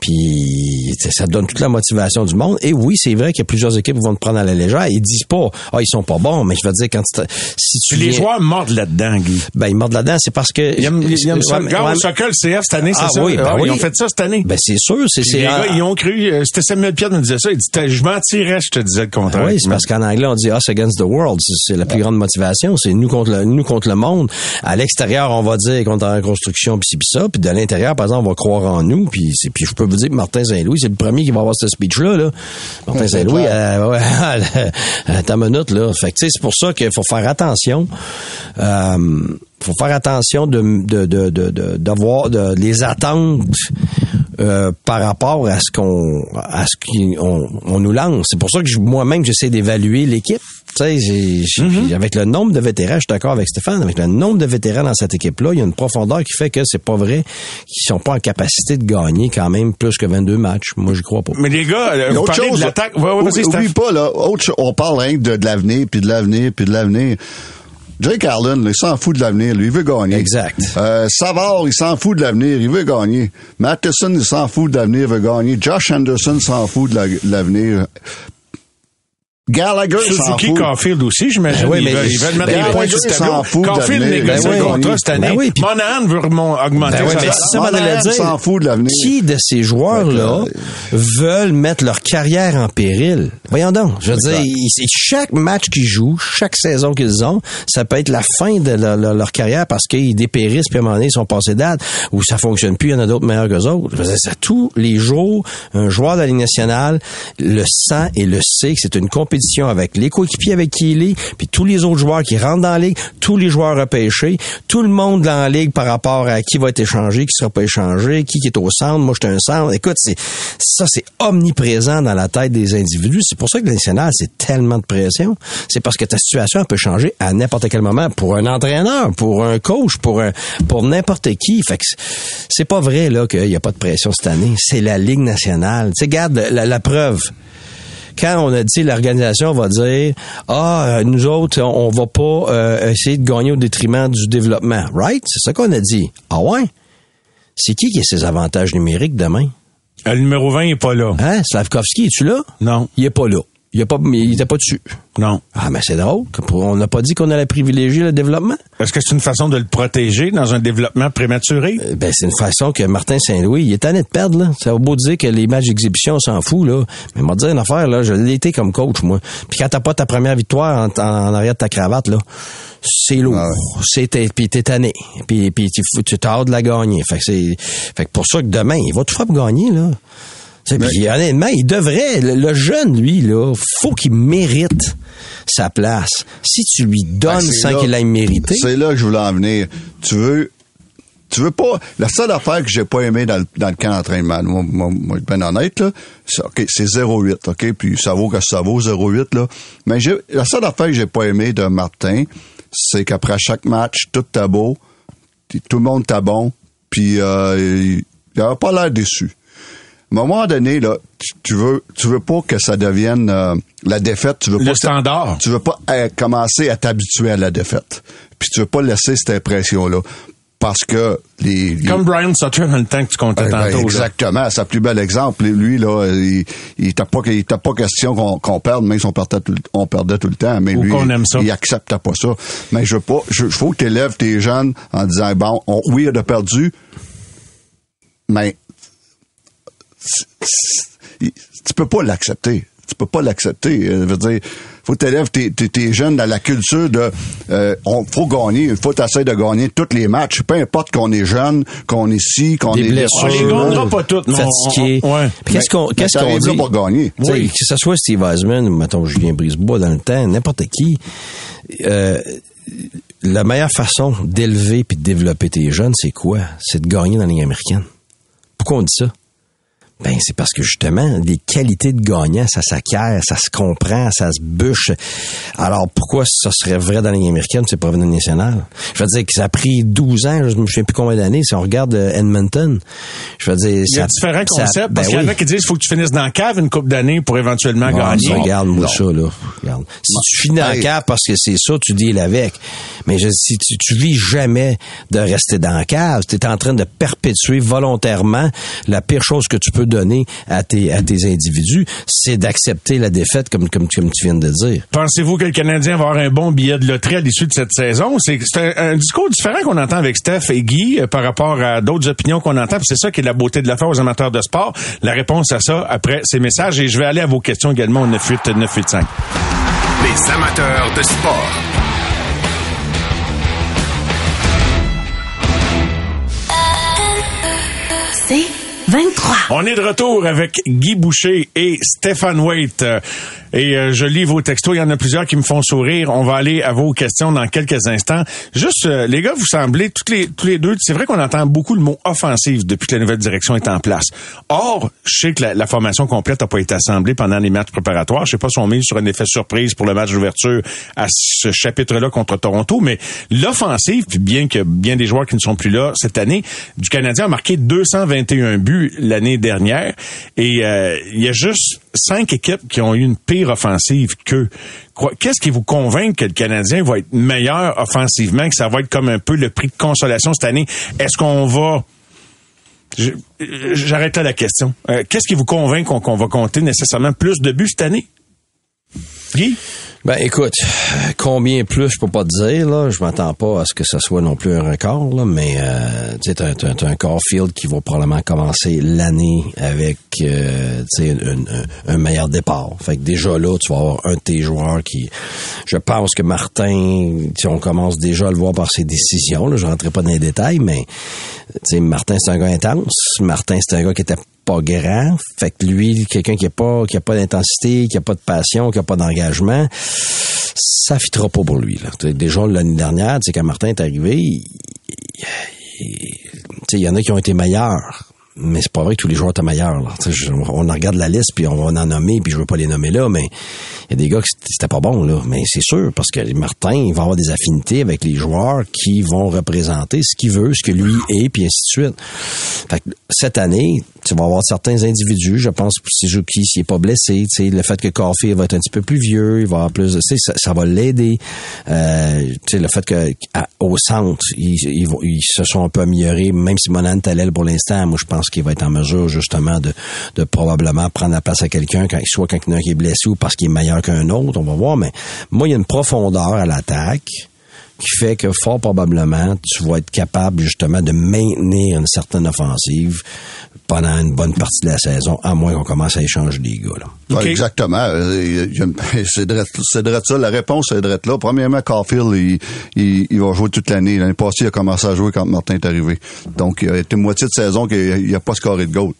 Puis tu sais, ça donne toute la motivation du monde. Et oui, c'est vrai qu'il y a plusieurs équipes qui vont te prendre à la légère. Ils disent pas, ah, ils sont pas bons, mais je veux dire, quand tu te- si tu Les viens- joueurs mordent là-dedans, Guy. ben, ils mordent là-dedans, c'est parce que... Ils aiment, ils aiment ça. Ouais, Le gars ouais, au soccer, le CF, cette année, c'est Ah ça? oui, ben Ah oui. Ils ont fait ça cette année. Ben, c'est sûr, c'est... Les gars, ils ont cru, euh, c'était Samuel Pierre qui me disait ça, il dit, je mentirais, je te disais le contraire. Oui, c'est parce qu'en anglais, on dit us against the world. C'est- la plus grande motivation. C'est nous contre le, nous contre le monde. À l'extérieur, on va dire qu'on est en reconstruction, puis ça. Puis de l'intérieur, par exemple, on va croire en nous. Puis, c'est- puis je peux vous dire que Martin Saint-Louis, c'est le premier qui va avoir ce speech-là. Là. Martin Saint-Louis, euh, à ta minute, là. Fait que, c'est pour ça qu'il faut faire attention. Euh, faut faire attention de de de de de- d'avoir de, les attentes euh, par rapport à ce qu'on à ce qu'on on nous lance. C'est pour ça que je- moi-même j'essaie d'évaluer l'équipe. Tu sais, j'ai- j'ai- Mm-hmm. avec le nombre de vétérans, je suis d'accord avec Stéphane, avec le nombre de vétérans dans cette équipe-là, il y a une profondeur qui fait que c'est pas vrai qu'ils sont pas en capacité de gagner quand même plus que 22 matchs. Moi, je crois pas. Mais les gars, euh, vous autre chose, de l'attaque. Ouais, ouais, oublie, oublie pas, là, autre on parle que de, de l'avenir, puis de l'avenir, puis de l'avenir. Jake Allen, il s'en fout de l'avenir, lui, il veut gagner. Exact. Euh, Savard, il s'en fout de l'avenir, il veut gagner. Matheson, il s'en fout de l'avenir, il veut gagner. Josh Anderson s'en fout de la- de l'avenir. Gallagher Suzuki. Caulfield aussi, j'imagine. Ben oui, ils, mais- veulent, ils veulent mettre Ben des points oui, sur le tableau. s'en foutent Caulfield négocie Ben un oui. contrat cette année. Ben oui, puis- Monahan veut augmenter Ben oui, ça, Monahan dire. s'en fout de l'avenir. Qui de ces joueurs-là veulent mettre leur carrière en péril? Voyons donc. Je veux dire, ils- c'est chaque match qu'ils jouent, chaque saison qu'ils ont, ça peut être la fin de leur, leur- leur carrière parce qu'ils dépérissent puis à un moment donné, ils sont passés date ou ça fonctionne plus, il y en a d'autres meilleurs qu'eux autres. Je veux dire, ça, tous les jours, un joueur de la Ligue nationale le sent et le sait que c'est une compétition avec les coéquipiers avec qui il est, puis tous les autres joueurs qui rentrent dans la ligue, tous les joueurs repêchés, tout le monde dans la ligue par rapport à qui va être échangé, qui sera pas échangé, qui, qui est au centre, moi je suis un centre. Écoute, c'est ça c'est omniprésent dans la tête des individus. C'est pour ça que national, c'est tellement de pression. C'est parce que ta situation peut changer à n'importe quel moment pour un entraîneur, pour un coach, pour un, pour n'importe qui. Fait que c'est pas vrai là qu'il y a pas de pression cette année. C'est la Ligue nationale. Tu sais, la preuve quand on a dit l'organisation va dire ah euh, nous autres on, on va pas euh, essayer de gagner au détriment du développement right? C'est ça qu'on a dit. Ah ouais? C'est qui qui a ses avantages numériques demain? Le numéro 20 est pas là. hein? Slavkovski es-tu là? Non. il est pas là il est pas il était pas dessus Non. ah mais c'est drôle on n'a pas dit qu'on allait privilégier le développement Est-ce que c'est une façon de le protéger dans un développement prématuré? Euh, ben c'est une façon que Martin Saint-Louis, il est tanné de perdre, là. Ça va beau dire que les matchs d'exhibition, on s'en fout, là. Mais m'a dire une affaire, là, je l'ai été comme coach, moi. Puis quand t'as pas ta première victoire en, en- en arrière de ta cravate, là, c'est lourd. C'est t'es- puis t'es tanné. Puis, puis tu, tu t'as hâte de la gagner. Fait que c'est. Fait que pour ça que demain, il va tout faire pour gagner, là. Puis honnêtement, il devrait. Le, le jeune, lui, là, faut qu'il mérite sa place. Si tu lui donnes Ben, sans qu'il l'aille mériter. C'est là que je voulais en venir. Tu veux, tu veux pas. La seule affaire que j'ai pas aimé dans, le- dans le camp d'entraînement, moi, moi, moi, ben honnête, là, c'est, OK, c'est 0,8, OK, puis ça vaut que ça vaut 0,8, là. Mais j'ai, la seule affaire que j'ai pas aimé de Martin, c'est qu'après chaque match, tout t'a beau, tout le monde t'a bon, puis euh, il, il avait pas l'air déçu. À un moment donné, là, tu, tu veux, tu veux pas que ça devienne euh, la défaite. Tu veux Le pas standard. tu veux pas euh, commencer à t'habituer à la défaite. Puis tu veux pas laisser cette impression-là. Parce que les. les- Comme Brian Sutter dans le temps que tu comptais Ben, ben, tantôt. là. exactement, c'est le plus bel exemple. Lui, là, il, il était pas, il était pas question qu'on qu'on perde, même si on perdait tout, le- on perdait tout le temps. Mais Ou lui, qu'on aime ça. il acceptait pas ça. Mais je veux pas, je, faut que tu élèves tes jeunes en disant, bon, on- oui, on a perdu, mais tu peux pas l'accepter. Tu peux pas l'accepter. Euh, Je veux dire, faut que tu élèves tes, tes, tes jeunes dans la culture de euh, on faut gagner, il faut essayer de gagner tous les matchs, peu importe qu'on est jeune, qu'on est ci, qu'on est blessures. On les gagnera pas toutes, fatigué. ouais. Qu'est-ce qu'on qu'est-ce qu'on dit? pour gagner. Oui. Que ce soit Steve Eisman ou mettons Julien Brisebois dans le temps, n'importe qui, euh, la meilleure façon d'élever puis de développer tes jeunes, c'est quoi? C'est de gagner dans la ligue américaine. Pourquoi on dit ça? Ben, c'est parce que justement, les qualités de gagnant, ça s'acquiert, ça se comprend, ça se bûche. Alors, pourquoi ça serait vrai dans la Ligue américaine, c'est pas vrai dans la nationale? Je veux dire que ça a pris 12 ans, je me souviens plus combien d'années, si on regarde euh, Edmonton. Je veux dire, Il y a ça- différents ça- concepts. ben parce qu'il y en oui. a qui disent qu'il faut que tu finisses dans la cave une coupe d'années pour éventuellement Bon, gagner. ça, regarde, moi, ça, là. Regarde. Si tu finis dans le Hey. cave parce que c'est ça, tu deals avec. Mais je, si tu, tu vis jamais de rester dans la cave, tu es en train de perpétuer volontairement la pire chose que tu peux donner à tes, à tes individus, c'est d'accepter la défaite comme, comme, comme tu viens de dire. Pensez-vous que le Canadien va avoir un bon billet de loterie à l'issue de cette saison? C'est c'est un, un discours différent qu'on entend avec Steph et Guy euh, par rapport à d'autres opinions qu'on entend. Puis C'est ça qui est la beauté de l'affaire aux amateurs de sport. La réponse à ça après ces messages. Et je vais aller à vos questions également au 98 985. Les amateurs de sport. 23. On est de retour avec Guy Boucher et Stéphane Waite. Et euh, je lis vos textos. Il y en a plusieurs qui me font sourire. On va aller à vos questions dans quelques instants. Juste, euh, les gars, vous semblez, toutes les, tous les deux, c'est vrai qu'on entend beaucoup le mot offensive depuis que la nouvelle direction est en place. Or, je sais que la, formation complète n'a pas été assemblée pendant les matchs préparatoires. Je sais pas si on met sur un effet surprise pour le match d'ouverture à ce chapitre-là contre Toronto, mais l'offensive, puis bien que bien des joueurs qui ne sont plus là cette année, du Canadien a marqué 221 buts l'année dernière. Et euh, il y a juste cinq équipes qui ont eu une pire offensive qu'eux. Qu'est-ce qui vous convainc que le Canadien va être meilleur offensivement, que ça va être comme un peu le prix de consolation cette année? Est-ce qu'on va... J'arrête là la question. Euh, Qu'est-ce qui vous convainc qu'on qu'on va compter nécessairement plus de buts cette année? Guy? Ben écoute, combien plus je peux pas te dire là, je m'attends pas à ce que ce soit non plus un record là, mais euh, tu sais t'as, t'as- t'as un Caulfield qui va probablement commencer l'année avec euh, un, un- meilleur départ. Fait que déjà là tu vas avoir un de tes joueurs qui, je pense que Martin, on commence déjà à le voir par ses décisions là, je rentrerai pas dans les détails, mais Martin c'est un gars intense, Martin c'est un gars qui était pas grand. Fait que lui, quelqu'un qui a pas, qui a pas d'intensité, qui a pas de passion, qui a pas d'engagement, ça fitera pas pour lui. Là. Déjà l'année dernière, c'est quand Martin est arrivé, il, il- y en a qui ont été meilleurs. Mais c'est pas vrai que tous les joueurs étaient meilleurs. On regarde la liste puis on va en nommer puis je veux pas les nommer là, mais il y a des gars qui c'était pas bon là. Mais c'est sûr parce que Martin il va avoir des affinités avec les joueurs qui vont représenter ce qu'il veut, ce que lui est puis ainsi de suite. Fait que cette année, tu vas avoir certains individus, je pense, si Juki s'il est pas blessé, tu sais, le fait que Coffee va être un petit peu plus vieux, il va avoir plus de, tu sais, ça, ça va l'aider. Euh, tu sais, le fait que au centre, ils, ils, ils se sont un peu améliorés, même si Monan Talel pour l'instant, moi je pense qu'il va être en mesure justement de, de probablement prendre la place à quelqu'un, quand, soit quand il qui est blessé ou parce qu'il est meilleur qu'un autre, on va voir, mais moi il y a une profondeur à l'attaque qui fait que fort probablement tu vas être capable justement de maintenir une certaine offensive pendant une bonne partie de la saison, à moins qu'on commence à échanger des gars. Là. Ouais, exactement. Euh, C'est drette ça. La réponse est drette là. Premièrement, Caulfield, il, il, il va jouer toute l'année. L'année passée, il a commencé à jouer quand Martin est arrivé. Donc, il a été moitié de saison qu'il n'a pas scoré de goal.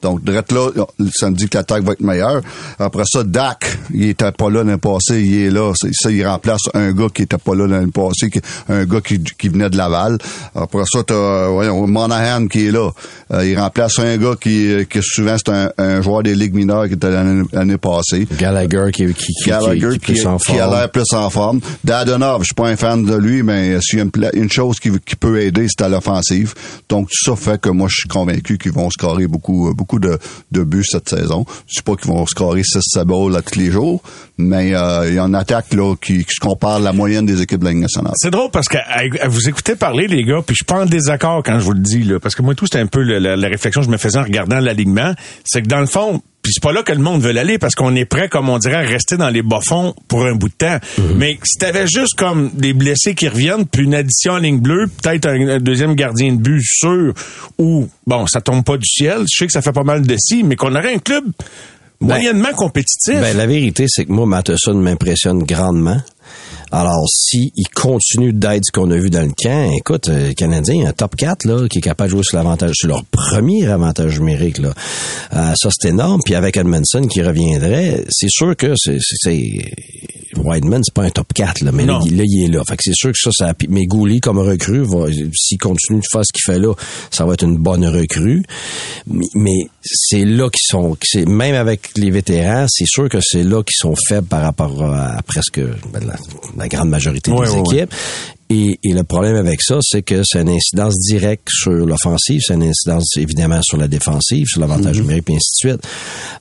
Donc, drette là, ça me dit que l'attaque va être meilleure. Après ça, Dak, il était pas là l'année passée, il est là. Ça, il remplace un gars qui était pas là l'année passée, qui- un gars qui, qui venait de Laval. Après ça, t'as, voyons, Monahan qui est là. Euh, il remplace un gars qui, qui souvent, c'est un, un joueur des ligues mineures qui était l'année l'année passée. Gallagher qui, qui, qui, Gallagher qui, qui est qui a l'air plus en forme. Dadonov, je suis pas un fan de lui, mais s'il y a une, une chose qui, qui peut aider, c'est à l'offensive. Donc, tout ça fait que moi, je suis convaincu qu'ils vont scorer beaucoup, beaucoup de, de buts cette saison. Je sais pas qu'ils vont scorer 6 balles tous les jours, mais euh, il y a une attaque là qui, qui se compare à la moyenne des équipes de la Ligue nationale. C'est drôle parce que à- vous écoutez parler, les gars, puis je suis pas en désaccord quand je vous le dis, là, parce que moi, tout, c'était un peu le- la, la réflexion que je me faisais en regardant l'alignement. C'est que dans le fond, puis c'est pas là que le monde veut l'aller parce qu'on est prêt, comme on dirait, à rester dans les bas-fonds pour un bout de temps. Mais si t'avais juste comme des blessés qui reviennent, puis une addition en ligne bleue, peut-être un, un deuxième gardien de but sûr, ou, bon, ça tombe pas du ciel, je sais que ça fait pas mal de si, mais qu'on aurait un club moyennement compétitif. Ben, la vérité, c'est que moi, Matheson m'impressionne grandement. Alors, si il continue d'être ce qu'on a vu dans le camp, écoute, euh, le Canadien, un top 4, là, qui est capable de jouer sur l'avantage, sur leur premier avantage numérique, là. Euh, ça, c'est énorme. Puis avec Edmondson qui reviendrait, c'est sûr que c'est, c'est, c'est- pas un top 4, là, mais là, il, là, il est là. Fait que c'est sûr que ça, ça, mais Gouli, comme recrue, s'il continue de faire ce qu'il fait là, ça va être une bonne recrue. Mais, mais c'est là qu'ils sont, c'est, même avec les vétérans, c'est sûr que c'est là qu'ils sont faibles par rapport à, à presque ben, la, la grande majorité Ouais, des ouais, équipes. Et, et le problème avec ça, c'est que c'est une incidence directe sur l'offensive, c'est une incidence évidemment sur la défensive, sur l'avantage Mm-hmm. numérique, et ainsi de suite.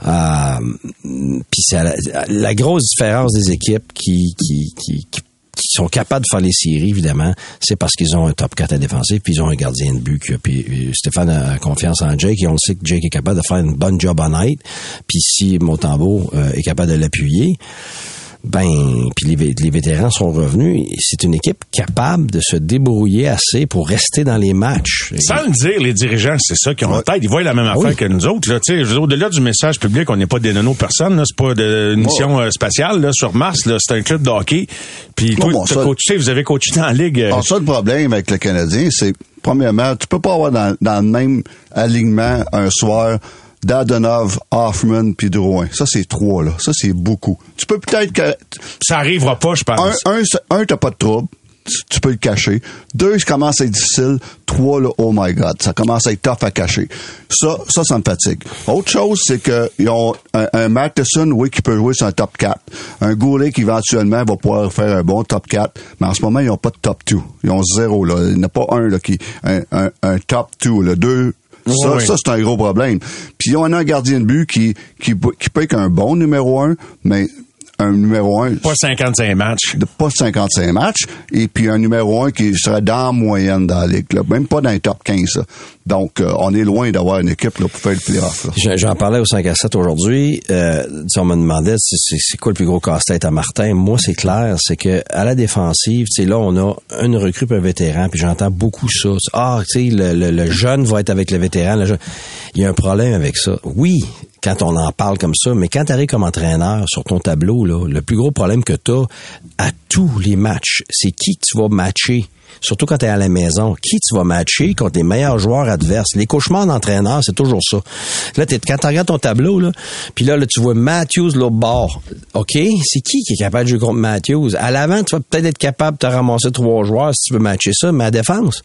Euh, Puis c'est la, la grosse différence des équipes qui, qui, qui, qui qui sont capables de faire les séries, évidemment, c'est parce qu'ils ont un top 4 à défensif, puis ils ont un gardien de but. Puis euh, Stéphane a confiance en Jake, et on le sait que Jake est capable de faire une bonne job en night. Puis si Montembeau euh, est capable de l'appuyer, ben, puis les, vé- les vétérans sont revenus. C'est une équipe capable de se débrouiller assez pour rester dans les matchs. Sans le dire, les dirigeants, c'est ça qu'ils ont en tête. Ils voient la même affaire Oui. que nous autres. Là, au-delà du message public, on n'est pas des nonos personnes. là. C'est pas de, une mission euh, spatiale là, sur Mars. Là. C'est un club de hockey. Puis toi, bon, coaché, vous avez coaché dans la ligue. euh, Alors ça, le problème avec le Canadien, c'est, premièrement, tu peux pas avoir dans, dans le même alignement un soir Dadonov, Hoffman puis Drouin. Ça, c'est trois, là. Ça, c'est beaucoup. Tu peux peut-être que... ça arrivera pas, je pense. Un, un, t'as pas de trouble. Tu- Tu peux le cacher. Deux, ça commence à être difficile. Trois, là, oh my God, ça commence à être tough à cacher. Ça, ça, ça me fatigue. Autre chose, c'est que ils ont un, un Matheson, oui, qui peut jouer sur un top 4. Un Goulet qui éventuellement va pouvoir faire un bon top 4. Mais en ce moment, ils n'ont pas de top 2. Ils ont zéro, là. Il n'y en a pas un, là, qui, un, un, un top 2, là. Deux, ça, oui. ça c'est un gros problème. Puis on a un gardien de but qui, qui, qui peut être un bon numéro un, mais un numéro un Pas 55 matchs. de pas 55 matchs, et puis un numéro un qui serait dans la moyenne dans la ligue, là. même pas dans les top 15. là. Donc, euh, on est loin d'avoir une équipe là, pour faire le playoff. là. J'en- parlais au 5 à 7 aujourd'hui. Euh, on me demandait c'est- quoi le plus gros casse-tête à Martin. Moi, c'est clair, c'est que à la défensive, tu sais, là, on a une recrue puis un vétéran, puis j'entends beaucoup ça. Ah, tu sais, le, le- le jeune va être avec le vétéran. le jeune. Il y a un problème avec ça. Oui, quand on en parle comme ça, mais quand tu arrives comme entraîneur sur ton tableau, le plus gros problème que tu as à tous les matchs, c'est qui tu vas matcher. Surtout quand tu es à la maison, qui tu vas matcher contre les meilleurs joueurs adverses? Les cauchemars d'entraîneur, c'est toujours ça. Là, t'es- quand tu regardes ton tableau, là, puis là, tu vois Matthews l'autre bord. OK? C'est qui qui est capable de jouer contre Matthews? À l'avant, tu vas peut-être être capable de ramasser trois joueurs si tu veux matcher ça, mais à défense,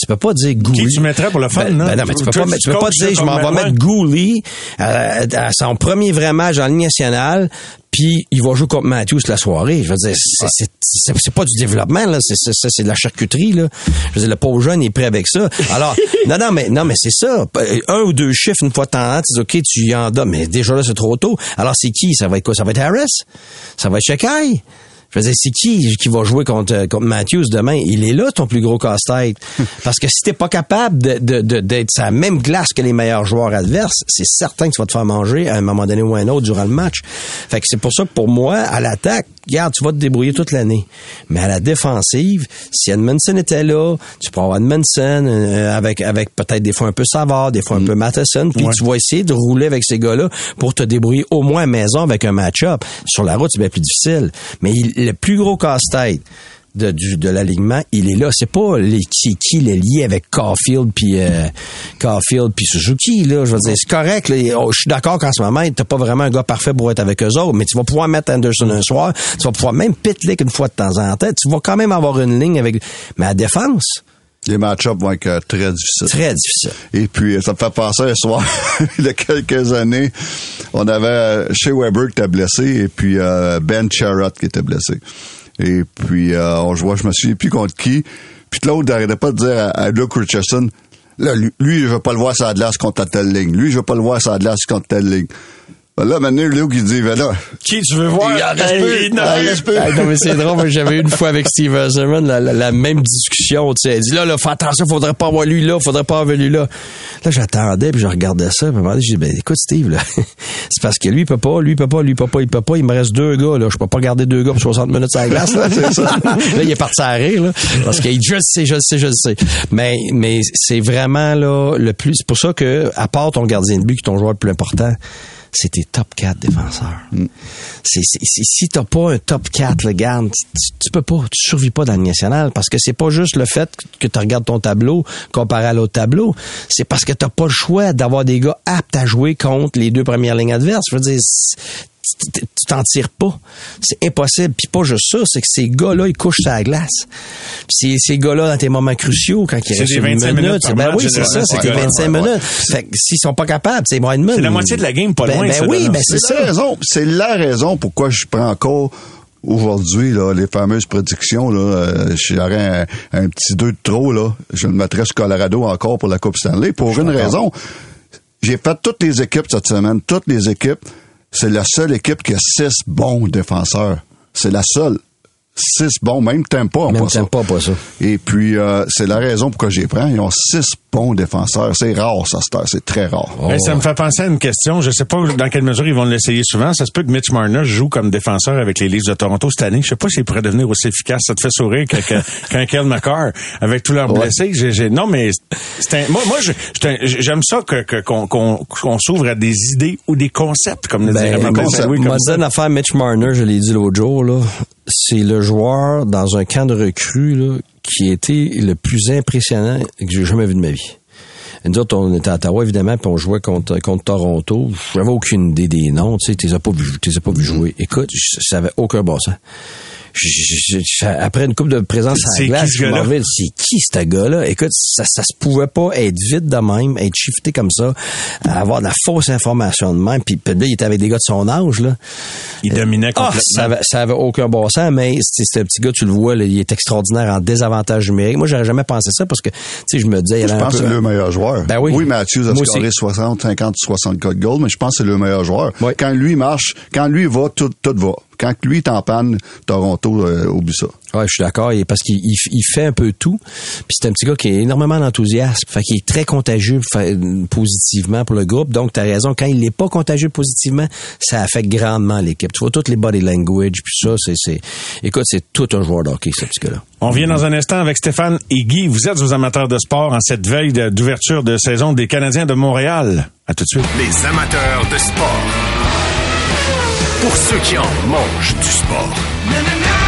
tu peux pas dire Gouli. Qui tu mettrais pour le fun, Ben, non? ben non, mais tu peux pas, tu peux pas dire, je m'en vais mettre Gouli à, à son premier vrai match en Ligue nationale, puis il va jouer contre Matthews la soirée. Je veux dire, c'est, c'est, c'est, c'est pas du développement, là. C'est, c'est, c'est, c'est de la charcuterie, là. Je veux dire, le pauvre jeune est prêt avec ça. Alors, non, non, mais, non, mais c'est ça. Un ou deux chiffres une fois de temps en temps, tu dis, OK, tu y en donnes, mais déjà là, c'est trop tôt. Alors, c'est qui? Ça va être quoi? Ça va être Harris? Ça va être Shekai? Je dire, c'est qui qui va jouer contre, contre Matthews demain? Il est là, ton plus gros casse-tête. Parce que si t'es pas capable de, de, de- d'être sur la même glace que les meilleurs joueurs adverses, c'est certain que tu vas te faire manger à un moment donné ou à un autre durant le match. Fait que c'est pour ça que pour moi, à l'attaque, regarde, tu vas te débrouiller toute l'année. Mais à la défensive, si Edmondson était là, tu peux avoir Edmondson euh, avec, avec peut-être des fois un peu Savard, des fois un peu Matheson, puis Ouais. tu vas essayer de rouler avec ces gars-là pour te débrouiller au moins à maison avec un match-up. Sur la route, c'est bien plus difficile. Mais il- le plus gros casse-tête de, du- de l'alignement, il est là. C'est pas les, qui les lié avec Caulfield puis euh, Caulfield puis Suzuki là. Je veux dire, c'est correct. Là. Oh, je suis d'accord qu'en ce moment, t'as pas vraiment un gars parfait pour être avec eux autres, mais tu vas pouvoir mettre Anderson un soir, tu vas pouvoir même Pitlick une fois de temps en temps. Tu vas quand même avoir une ligne avec. Mais à défense, Les match-ups vont être euh, très difficiles. très difficile. Et puis, ça me fait penser un soir, il y a quelques années, on avait euh, Shea Weber qui était blessé et puis euh, Ben Charrot qui était blessé. Et puis, euh, on jouait, je me souviens plus contre qui. Puis l'autre n'arrêtait pas de dire à, à Luke Richardson, là, lui, lui, je veux pas le voir sur la glace contre telle ligne. Lui, je veux pas le voir sur la glace contre telle ligne. Ben là, maintenant, Luke, il dit, ben là, Qui tu veux voir? Il en reste Hey, peu, il en reste reste peu. Hey, non, mais c'est drôle, j'avais une fois avec Steve Eisenman la, la, la même discussion, tu sais. Elle dit, là, là, fais attention, faudrait pas avoir lui là, faudrait pas avoir lui là. Là, j'attendais, puis je regardais ça, puis à un moment donné, dis, ben, écoute, Steve, là, c'est parce que lui, il peut pas, lui, il peut pas, lui, il peut pas, il peut pas, il me reste deux gars, là. Je peux pas garder deux gars pour 60 minutes sur la glace, là. C'est ça. là, il est parti à rire, là. Parce qu'il dit, je le sais, je le sais, je le sais. Mais, mais c'est vraiment, là, le plus, c'est pour ça que, à part ton gardien de but, qui est ton joueur le plus important, c'est tes top 4 défenseurs. C'est, c'est, si t'as pas un top 4, le garde, tu, peux pas, tu survis pas dans le national parce que c'est pas juste le fait que tu regardes ton tableau comparé à l'autre tableau. C'est parce que t'as pas le choix d'avoir des gars aptes à jouer contre les deux premières lignes adverses. Je veux dire, tu t'en tires pas. C'est impossible. Puis pas juste ça, c'est que ces gars-là, ils couchent sur la glace. Puis ces, gars-là, dans tes moments cruciaux, quand il C'est reste des une 25 minutes par ben oui, c'est ça, c'est ces des gars-là. 25 Ouais, ouais. minutes. Fait que s'ils sont pas capables, c'est Brightman. C'est la moitié de la game, pas ben, loin, Ben ça, oui, ben c'est C'est ça. la raison. C'est la raison pourquoi je prends encore aujourd'hui là, les fameuses prédictions. Là, euh, j'aurais un, un petit 2 de trop. Là. Je le mettrais sur Colorado encore pour la Coupe Stanley. Pour une raison. J'ai fait toutes les équipes cette semaine. Toutes les équipes. C'est la seule équipe qui a six bons défenseurs. C'est la seule. Six bons, même Tempa ont Même pas ça. Tampa, pas ça. Et puis, euh, c'est la raison pourquoi j'y prends. Ils ont six bons défenseurs. C'est rare, ça. C'est très rare. Oh. Hey, ça me fait penser à une question. Je sais pas dans quelle mesure ils vont l'essayer souvent. Ça se peut que Mitch Marner joue comme défenseur avec les Leafs de Toronto cette année. Je sais pas s'il pourrait devenir aussi efficace. Ça te fait sourire qu'un Kel McCarr avec tous leurs blessés. J'ai- j'ai- non, mais c'est un, moi, moi, j'aime ça que, que- qu'on, qu'on, qu'on s'ouvre à des idées ou des concepts, comme le dirait Ben. Saint-Louis, Moi, comme ça. une affaire Mitch Marner, je l'ai dit l'autre jour, là. C'est le joueur dans un camp de recrues, là, qui été le plus impressionnant que j'ai jamais vu de ma vie. Nous autres, on était à Ottawa, évidemment, puis on jouait contre, contre Toronto. J'avais aucune idée des noms, tu sais, as pas les as pas vus jouer. Écoute, je, ça avait aucun bon. Je- je- je- après une coupe de présence à la glace, je m'en vais, c'est qui ce gars-là? Écoute, ça, ça se pouvait pas être vite de même, être shifté comme ça, avoir de la fausse information de même, puis, puis là, il était avec des gars de son âge, là. Il dominait Ah, complètement. ça, avait, ça avait aucun bon sens, mais c'est c'est un petit gars, tu le vois, là, il est extraordinaire en désavantage numérique. Moi, j'aurais jamais pensé ça parce que, tu sais, je me disais, il y Je avait un pense que c'est le meilleur joueur. Ben oui. Matthews a Moi scoré aussi. 60, 50, 64 goals, mais je pense que c'est le meilleur joueur. Oui. Quand lui marche, quand lui va, tout, tout va. Quand lui est en panne, Toronto euh, oublie ça. Ouais, je suis d'accord. Et Parce qu'il il, il fait un peu tout. Puis c'est un petit gars qui a énormément d'enthousiasme. Fait qu'il est très contagieux fa- positivement pour le groupe. Donc, tu as raison. Quand il n'est pas contagieux positivement, ça affecte grandement l'équipe. Tu vois, toutes les body language, puis ça, c'est, c'est, écoute, c'est tout un joueur de hockey, ce petit gars-là. On vient dans un instant avec Stéphane et Guy. Vous êtes aux amateurs de sport en cette veille d'ouverture de saison des Canadiens de Montréal. À tout de suite. Les amateurs de sport. Pour ceux qui en mangent du sport.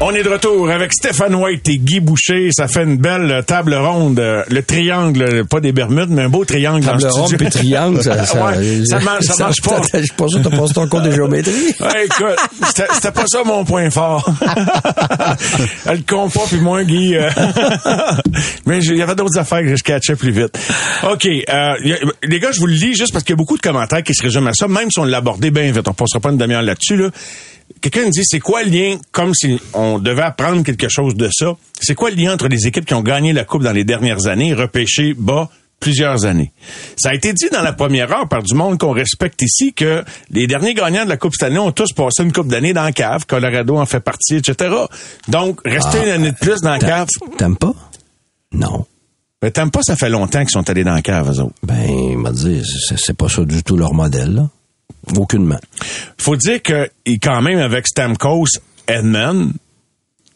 On est de retour avec Stéphane White et Guy Boucher. Ça fait une belle table ronde. Le triangle, pas des Bermudes, mais un beau triangle Table dans le ronde puis triangle, ça, ça, Ouais, ça marche, ça marche pas. Je suis pas sûr que t'as passé ton cours de géométrie. Ouais, écoute, c'était pas ça mon point fort. Le compas puis moi, Guy. euh, Mais il y avait d'autres affaires que je catchais plus vite. OK. euh, les gars, je vous le lis juste parce qu'il y a beaucoup de commentaires qui se résument à ça, même si on l'abordait bien vite. On passera pas une demi-heure là-dessus. Là. Quelqu'un me dit, c'est quoi le lien, comme si on devait apprendre quelque chose de ça, c'est quoi le lien entre les équipes qui ont gagné la Coupe dans les dernières années, repêché bas plusieurs années? Ça a été dit dans la première heure par du monde qu'on respecte ici que les derniers gagnants de la Coupe cette année ont tous passé une coupe d'année dans la cave. Colorado en fait partie, etc. Donc, rester une année de plus dans la cave. T'aimes pas? Non. Mais t'aimes pas, ça fait longtemps qu'ils sont allés dans la cave, eux autres. Ben, il m'a dit, c'est pas ça du tout leur modèle, là. Aucunement. faut dire que ils- quand même avec Stamkos, Edmond,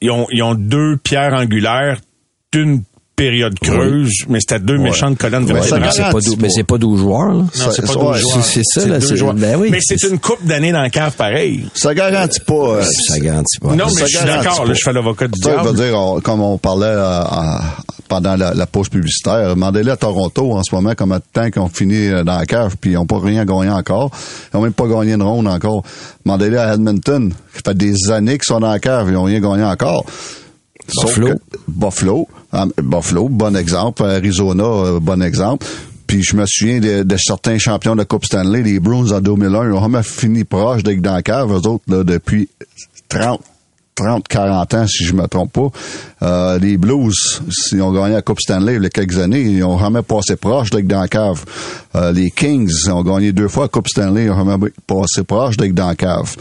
ils ont, ils ont deux pierres angulaires d'une période creuse, mais c'était deux méchantes colonnes Ouais, ça vertébrales. Mais c'est pas garantit dou- pas. mais c'est pas 12 joueurs, là. Non, c'est pas Ça- deux ouais, joueurs. c'est- c'est ça, là, c'est- joueurs. ben oui. Mais c'est une coupe d'années dans la cave pareil. Ça garantit pas. euh, Ça garantit pas. Non, mais ça je suis d'accord, là, je fais l'avocat du Ça, je veux diable. dire, on- comme on parlait euh, pendant la, la pause publicitaire, demandez-le à Toronto en ce moment de temps qu'ils ont fini euh, dans la cave, puis ils n'ont pas rien gagné encore. Ils n'ont même pas gagné une ronde encore. Demandez-le à Edmonton, qui fait des années qu'ils sont dans la cave, ils n'ont rien gagné encore. Sauf Buffalo. que- Buffalo. Ah, Buffalo, bon exemple. Arizona, euh, bon exemple. Puis je me souviens de, de certains champions de la Coupe Stanley, les Bruins en 2001, ils ont jamais fini proche d'être dans la cave, eux autres, là, depuis 30, 30, 40 ans, si je me trompe pas. Euh, les Blues, s'ils ont gagné la Coupe Stanley il y a quelques années, ils ont jamais passé proche d'être dans cave. Euh, les Kings ont gagné deux fois la Coupe Stanley, ils ont jamais passé proche d'être dans la cave.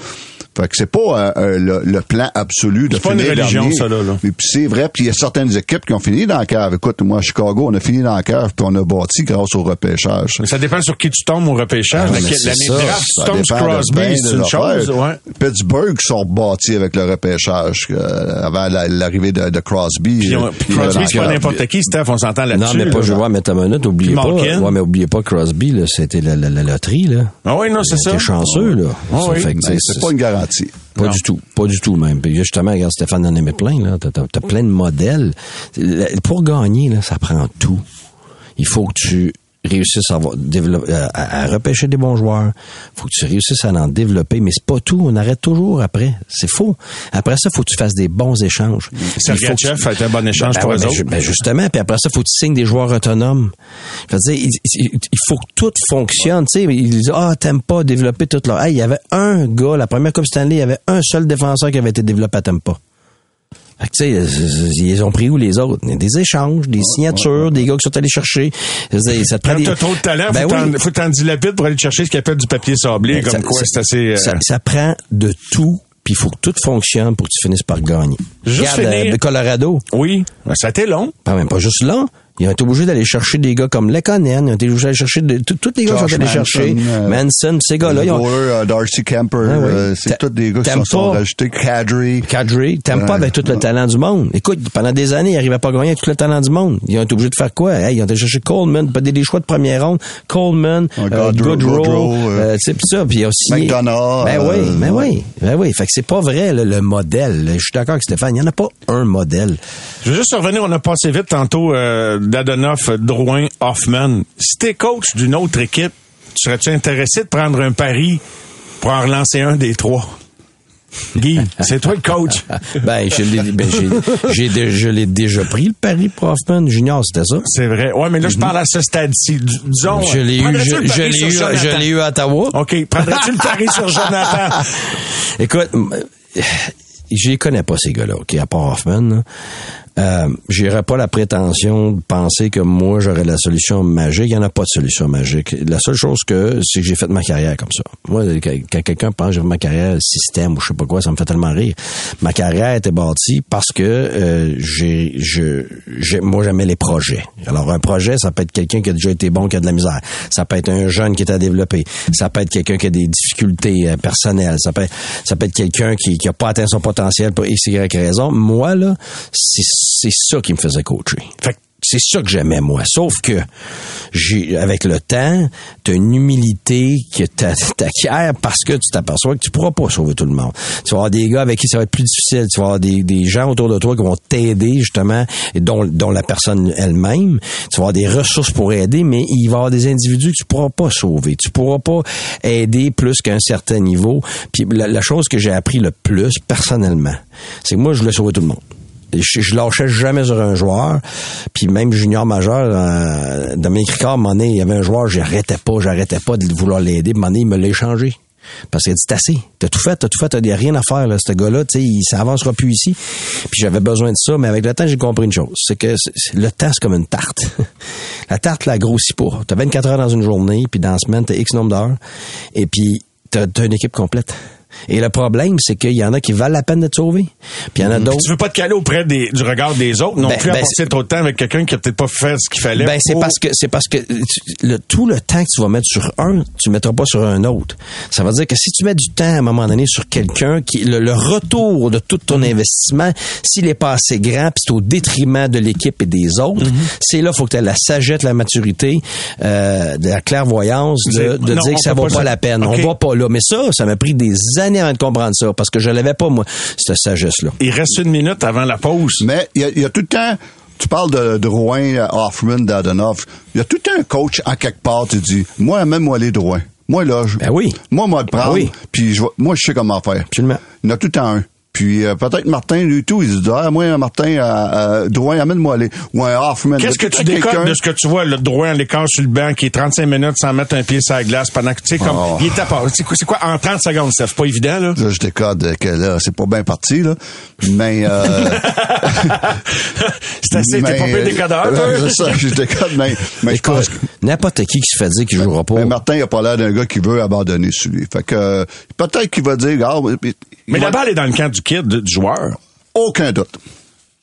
Fait que c'est pas euh, euh, le, le plan absolu de C'est pas une finir religion, dernier. ça, là, là. Mais puis c'est vrai, puis il y a certaines équipes qui ont fini dans la cave. Écoute, moi, à Chicago, on a fini dans la cave, puis on a bâti grâce au repêchage. Mais ça dépend sur qui tu tombes au repêchage. Ah, L'année draft, Ça tu tombes sur dépend de Crosby, c'est une chose, ouais. Pittsburgh sont bâtis avec le repêchage euh, avant la- l'arrivée de, de Crosby. Puis, on- puis puis Crosby, c'est pas n'importe qui, Steph, on s'entend là-dessus. Non, mais pas joueur, minute, oubliez pas. Ouais, mais oubliez pas Crosby, c'était la, la, la loterie, là. Ah oui, non, c'est ça. T'es chanceux, là. Ah Ça oui. fait que, Ben, c'est- c'est pas une garantie. Pas Non. du tout. Pas du tout, même. Puis justement, regarde, Stéphane en aimait plein, là. T'as, t'as plein de modèles. Le- Pour gagner, là, ça prend tout. Il faut que tu réussisses à, avoir- développer, à, repêcher des bons joueurs. faut que tu réussisses à en développer, mais c'est pas tout. On arrête toujours après. C'est faux. Après ça, faut que tu fasses des bons échanges. Il faut que Sergachev tu- a été un bon échange Ben pour ouais, eux ben autres. ben justement, puis après ça, faut que tu signes des joueurs autonomes. Je veux dire, il, il- faut que tout fonctionne. Tu sais, ils disent ah t'aimes pas développer tout leur. Hey, il y avait un gars, la première Coupe Stanley, il y avait un seul défenseur qui avait été développé à Tampa. Fait que, tu sais, ils ont pris où les autres? Des échanges, des signatures, des gars qui sont allés chercher. Dire, ça te prend Quand des- t'as trop de talent, Ben faut t'en- oui. t'en dilapides pour aller chercher ce qui appelle du papier sablé, Ben, comme ça- quoi c'est assez... euh, ça, ça prend de tout, puis il faut que tout fonctionne pour que tu finisses par gagner. Juste Regarde, finir- euh, le Colorado, Oui, ben, ça a été long. pas même pas juste là. Ils ont été obligés d'aller chercher des gars comme Lekonen, ils ont été obligés d'aller chercher de, tous les gars qui Josh sont allés chercher. Manson, euh, Manson, ces gars-là, ils ont, euh, Darcy Kemper, Ah oui. euh, c'est tous des gars qui sont rajoutés. Kadri. Kadri, t'aimes pas Ouais. avec tout le talent du monde. Écoute, pendant des années, ils n'arrivaient pas à gagner avec tout le talent du monde. Ils ont été obligés de faire quoi? Hey, ils ont été chercher Coleman, pas des, des choix de première ronde. Coleman, euh, Goodrow, pis ça, puis il y a aussi... McDonough, Ben oui, ben oui, ben oui. Fait que c'est pas vrai, le, le modèle. Je suis d'accord avec Stéphane, il y en a pas un modèle. Je veux juste revenir, on a passé vite tantôt euh, Dadonoff, Drouin, Hoffman. Si t'es coach d'une autre équipe, serais-tu intéressé de prendre un pari pour en relancer un des trois? Guy, c'est toi le coach. Ben, je l'ai, ben, j'ai, je l'ai déjà pris, le pari pour Hoffman Junior, c'était ça? C'est vrai. Ouais, mais là, je parle à ce stade-ci. Disons. Je l'ai eu, je, l'ai eu, je l'ai eu à Ottawa. OK. Prendrais-tu le pari sur Jonathan? Écoute, je les connais pas ces gars-là, OK, à part Hoffman. là. Euh, J'irais pas la prétention de penser que moi j'aurais la solution magique. Il y en a pas de solution magique. La seule chose que c'est que j'ai fait ma carrière comme ça. Moi, quand quelqu'un pense que j'ai fait ma carrière système ou je sais pas quoi, ça me fait tellement rire. Ma carrière était bâtie parce que euh, j'ai, je, moi j'aimais les projets. Alors un projet, ça peut être quelqu'un qui a déjà été bon, qui a de la misère. Ça peut être un jeune qui est à développer. Ça peut être quelqu'un qui a des difficultés euh, personnelles. Ça peut, ça peut être quelqu'un qui, qui a pas atteint son potentiel pour X, Y raison. Moi, là, c'est, c'est ça qui me faisait coacher. Fait C'est ça que j'aimais, moi. Sauf que, j'ai, avec le temps, t'as une humilité que t'a- t'acquiers parce que tu t'aperçois que tu pourras pas sauver tout le monde. Tu vas avoir des gars avec qui ça va être plus difficile. Tu vas avoir des, des gens autour de toi qui vont t'aider, justement, dont, dont la personne elle-même. Tu vas avoir des ressources pour aider, mais il va y avoir des individus que tu pourras pas sauver. Tu pourras pas aider plus qu'à un certain niveau. Puis la, la chose que j'ai appris le plus, personnellement, c'est que moi, je voulais sauver tout le monde. Je, je lâchais jamais sur un joueur. Puis même junior majeur, euh, Dominique Ricard, donné, il y avait un joueur, j'arrêtais pas, j'arrêtais pas de vouloir l'aider. Donné, il me l'a échangé. Parce qu'il a dit, c'est assez. T'as tout fait, t'as tout fait, t'as rien à faire, là. Ce gars-là, tu sais, il s'avancera plus ici. Puis j'avais besoin de ça, mais avec le temps, j'ai compris une chose. C'est que le temps, c'est comme une tarte. la tarte, la grossit pas. T'as 24 heures dans une journée, puis dans la semaine, t'as X nombre d'heures. Et puis, t'as t'as une équipe complète. Et le problème, c'est qu'il y en a qui valent la peine d'être sauvés. Puis il y en a d'autres. tu veux pas te caler auprès des, du regard des autres non Ben, plus à ben, passer trop de temps avec quelqu'un qui a peut-être pas fait ce qu'il fallait. Ben c'est parce que c'est parce que le, tout le temps que tu vas mettre sur un, tu le mettras pas sur un autre. Ça veut dire que si tu mets du temps à un moment donné sur quelqu'un qui le, le retour de tout ton investissement, s'il est pas assez grand, puis c'est au détriment de l'équipe et des autres, c'est là faut que tu aies la sagesse, la maturité, euh, de la clairvoyance de, C'est- de non, dire que ça vaut pas pas la peine. On va pas là. Mais ça, ça m'a pris des années avant de comprendre ça parce que je l'avais pas moi cette sagesse là. Il reste une minute avant la pause. Mais il y, a- il y a tout le temps, tu parles de, de Rouen, Hoffman, Dadonoff, il y a tout le temps un coach en quelque part, tu dis, moi, même moi, les Drouin. Moi, là, je, Ben oui. moi, moi, le prendre, Ben oui. puis je vais- moi, je sais comment faire. Absolument. Il y en a tout le temps un. Puis euh, peut-être Martin, lui, tout, il se dit, ah, moi, Martin, euh, euh, Drouin, amène-moi aller. Ou un Hoffman. Qu'est-ce que a tu décodes de ce que tu vois, le droit à l'écart sur le banc qui est 35 minutes sans mettre un pied sur la glace pendant que, tu sais, comme, Oh. il est à part. C'est quoi, c'est quoi, en 30 secondes, ça c'est pas évident, là? Là, je décode que là, c'est pas bien parti, là. Mais, euh, c'est assez, t'es pas mais, peu décodeur, euh, toi? C'est ça, je décode, mais, mais je pense que N'importe qui qui se fait dire qu'il jouera pas. Mais Martin, il a pas l'air d'un gars qui veut abandonner sur lui. Fait que euh, peut-être qu'il va dire, ah, Mais la balle est dans le camp du kid, du joueur? aucun doute.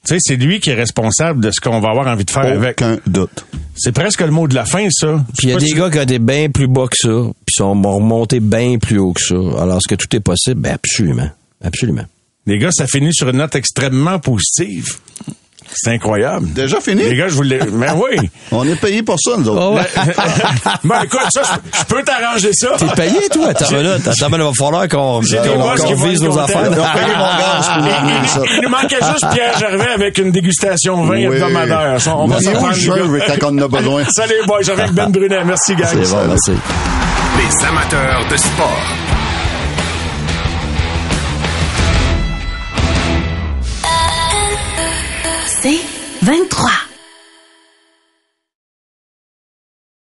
Tu sais, c'est lui qui est responsable de ce qu'on va avoir envie de faire avec. Aucun doute. C'est presque le mot de la fin, ça. Puis il y a des gars qui ont été bien plus bas que ça, puis sont remontés bien plus haut que ça. Alors, est-ce que tout est possible? Ben, absolument. Absolument. Les gars, ça finit sur une note extrêmement positive. C'est incroyable. Déjà fini? Les gars, je voulais. Mais oui. On est payé pour ça, nous autres. ben écoute, ça, je- peux t'arranger ça. T'es payé, toi? Attends, minute. Attends, il va falloir qu'on vise nos affaires. Ils ont payé mon gaz pour Il, nous ça. il- il nous manquait juste Pierre Gervais avec une dégustation vin Oui. hebdomadaire. Ça, On va s'en prendre. gars. quand on en a besoin? Salut, boys. J'avais avec Ben Brunet. Merci, gang. C'est bon, merci. Les amateurs de sport. 23.